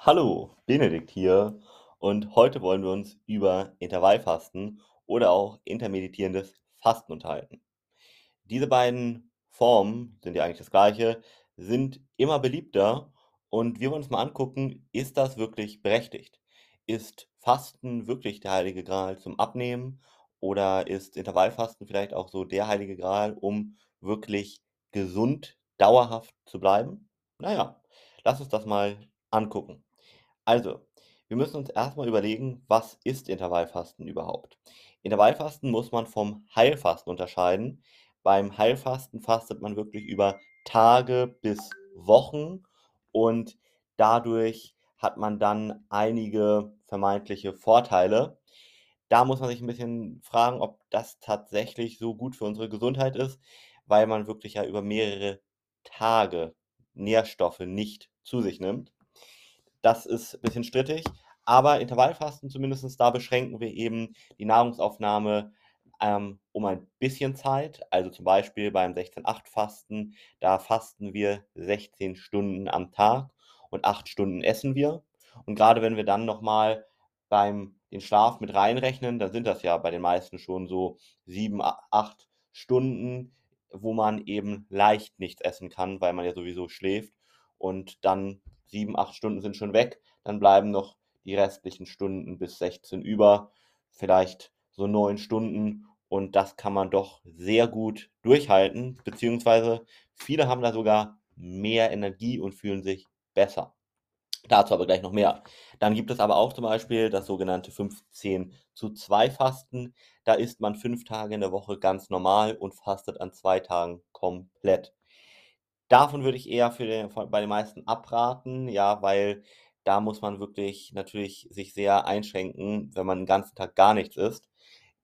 Hallo, Benedikt hier und heute wollen wir uns über Intervallfasten oder auch intermittierendes Fasten unterhalten. Diese beiden Formen sind ja eigentlich das gleiche, sind immer beliebter und wir wollen uns mal angucken, ist das wirklich berechtigt? Ist Fasten wirklich der heilige Gral zum Abnehmen oder ist Intervallfasten vielleicht auch so der heilige Gral, um wirklich gesund dauerhaft zu bleiben? Naja, lass uns das mal angucken. Also, wir müssen uns erstmal überlegen, was ist Intervallfasten überhaupt? Intervallfasten muss man vom Heilfasten unterscheiden. Beim Heilfasten fastet man wirklich über Tage bis Wochen und dadurch hat man dann einige vermeintliche Vorteile. Da muss man sich ein bisschen fragen, ob das tatsächlich so gut für unsere Gesundheit ist, weil man wirklich ja über mehrere Tage Nährstoffe nicht zu sich nimmt. Das ist ein bisschen strittig, aber Intervallfasten zumindest da beschränken wir eben die Nahrungsaufnahme ähm, um ein bisschen Zeit. Also zum Beispiel beim 16-8-Fasten, da fasten wir 16 Stunden am Tag und 8 Stunden essen wir. Und gerade wenn wir dann nochmal beim den Schlaf mit reinrechnen, dann sind das ja bei den meisten schon so 7, 8 Stunden, wo man eben leicht nichts essen kann, weil man ja sowieso schläft. Und dann sieben, acht Stunden sind schon weg, dann bleiben noch die restlichen Stunden bis 16 über, vielleicht so neun Stunden und das kann man doch sehr gut durchhalten, beziehungsweise viele haben da sogar mehr Energie und fühlen sich besser. Dazu aber gleich noch mehr. Dann gibt es aber auch zum Beispiel das sogenannte 15 zu 2 Fasten. Da isst man fünf Tage in der Woche ganz normal und fastet an zwei Tagen komplett. Davon würde ich eher für den bei den meisten abraten, ja, weil da muss man wirklich natürlich sich sehr einschränken, wenn man 'n ganzen Tag gar nichts isst.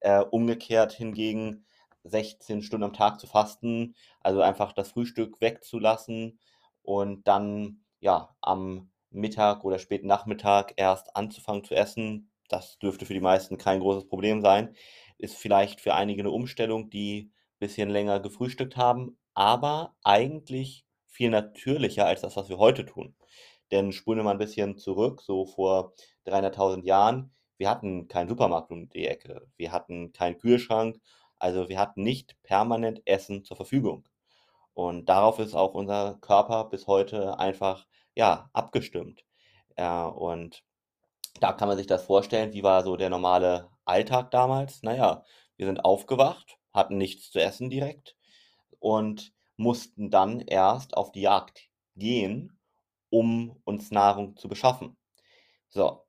Äh, umgekehrt hingegen 16 Stunden am Tag zu fasten, also einfach das Frühstück wegzulassen und dann, ja, am Mittag oder späten Nachmittag erst anzufangen zu essen, das dürfte für die meisten kein großes Problem sein. Ist vielleicht für einige 'ne Umstellung, die bisschen länger gefrühstückt haben, aber eigentlich viel natürlicher als das, was wir heute tun. Denn spulen wir mal ein bisschen zurück, so vor 300.000 Jahren, wir hatten keinen Supermarkt um die Ecke, wir hatten keinen Kühlschrank, also wir hatten nicht permanent Essen zur Verfügung. Und darauf ist auch unser Körper bis heute einfach, ja, abgestimmt. Äh, und da kann man sich das vorstellen, wie war so der normale Alltag damals? Naja, wir sind aufgewacht, hatten nichts zu essen direkt und mussten dann erst auf die Jagd gehen, um uns Nahrung zu beschaffen. So,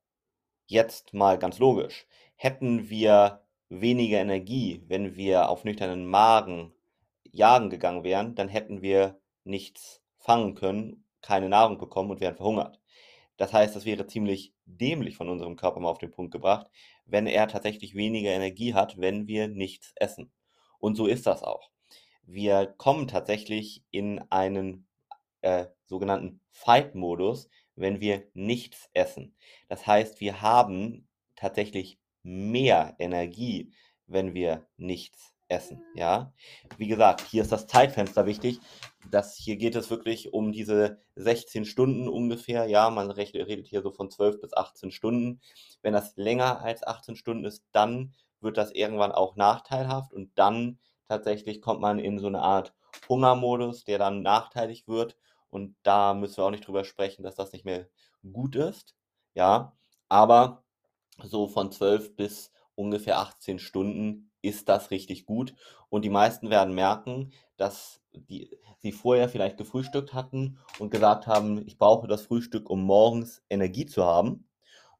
jetzt mal ganz logisch. Hätten wir weniger Energie, wenn wir auf nüchternen Magen jagen gegangen wären, dann hätten wir nichts fangen können, keine Nahrung bekommen und wären verhungert. Das heißt, das wäre ziemlich dämlich von unserem Körper mal auf den Punkt gebracht, wenn er tatsächlich weniger Energie hat, wenn wir nichts essen. Und so ist das auch. Wir kommen tatsächlich in einen äh, sogenannten Fight-Modus, wenn wir nichts essen. Das heißt, wir haben tatsächlich mehr Energie, wenn wir nichts essen, ja? Wie gesagt, hier ist das Zeitfenster wichtig. Das hier geht es wirklich um diese 16 Stunden ungefähr, ja, man redet hier so von 12 bis 18 Stunden. Wenn das länger als 18 Stunden ist, dann wird das irgendwann auch nachteilhaft und dann tatsächlich kommt man in so eine Art Hungermodus, der dann nachteilig wird und da müssen wir auch nicht drüber sprechen, dass das nicht mehr gut ist, ja? Aber so von 12 bis ungefähr 18 Stunden ist das richtig gut. Und die meisten werden merken, dass die, sie vorher vielleicht gefrühstückt hatten und gesagt haben, ich brauche das Frühstück, um morgens Energie zu haben.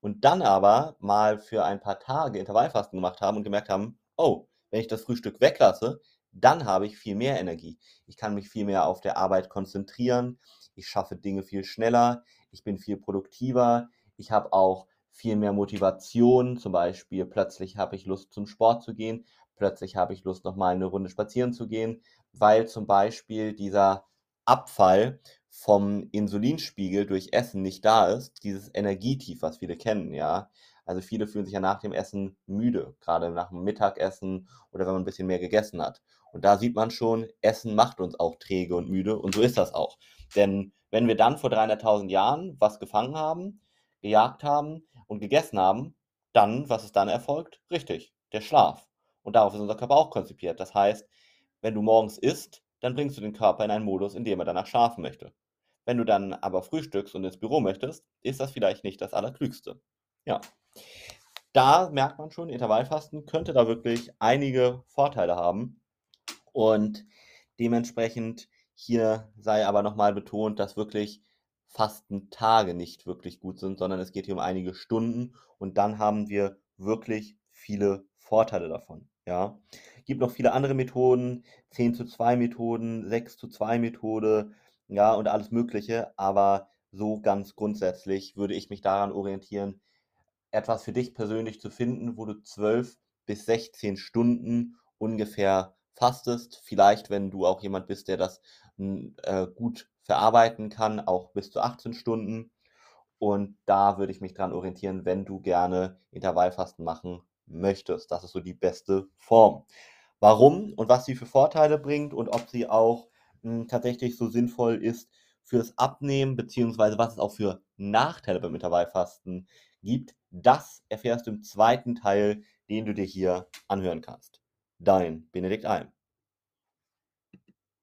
Und dann aber mal für ein paar Tage Intervallfasten gemacht haben und gemerkt haben, oh, wenn ich das Frühstück weglasse, dann habe ich viel mehr Energie. Ich kann mich viel mehr auf der Arbeit konzentrieren. Ich schaffe Dinge viel schneller. Ich bin viel produktiver. Ich habe auch viel mehr Motivation. Zum Beispiel plötzlich habe ich Lust zum Sport zu gehen. Plötzlich habe ich Lust, nochmal eine Runde spazieren zu gehen, weil zum Beispiel dieser Abfall vom Insulinspiegel durch Essen nicht da ist, dieses Energietief, was viele kennen, ja. Also viele fühlen sich ja nach dem Essen müde, gerade nach dem Mittagessen oder wenn man ein bisschen mehr gegessen hat. Und da sieht man schon, Essen macht uns auch träge und müde und so ist das auch. Denn wenn wir dann vor 300.000 Jahren was gefangen haben, gejagt haben und gegessen haben, dann, was ist dann erfolgt? Richtig, der Schlaf. Und darauf ist unser Körper auch konzipiert. Das heißt, wenn du morgens isst, dann bringst du den Körper in einen Modus, in dem er danach schlafen möchte. Wenn du dann aber frühstückst und ins Büro möchtest, ist das vielleicht nicht das Allerklügste. Ja. Da merkt man schon, Intervallfasten könnte da wirklich einige Vorteile haben. Und dementsprechend hier sei aber nochmal betont, dass wirklich Fastentage nicht wirklich gut sind, sondern es geht hier um einige Stunden und dann haben wir wirklich viele Vorteile davon. Ja, gibt noch viele andere Methoden, 10 zu 2 Methoden, 6 zu 2 Methode, ja, und alles Mögliche, aber so ganz grundsätzlich würde ich mich daran orientieren, etwas für dich persönlich zu finden, wo du 12 bis 16 Stunden ungefähr fastest. Vielleicht, wenn du auch jemand bist, der das äh, gut verarbeiten kann, auch bis zu 18 Stunden. Und da würde ich mich dran orientieren, wenn du gerne Intervallfasten machen möchtest. Das ist so die beste Form. Warum und was sie für Vorteile bringt und ob sie auch mh, hm, tatsächlich so sinnvoll ist fürs Abnehmen, beziehungsweise was es auch für Nachteile beim Intervallfasten gibt, das erfährst du im zweiten Teil, den du dir hier anhören kannst. Dein Benedikt Alm.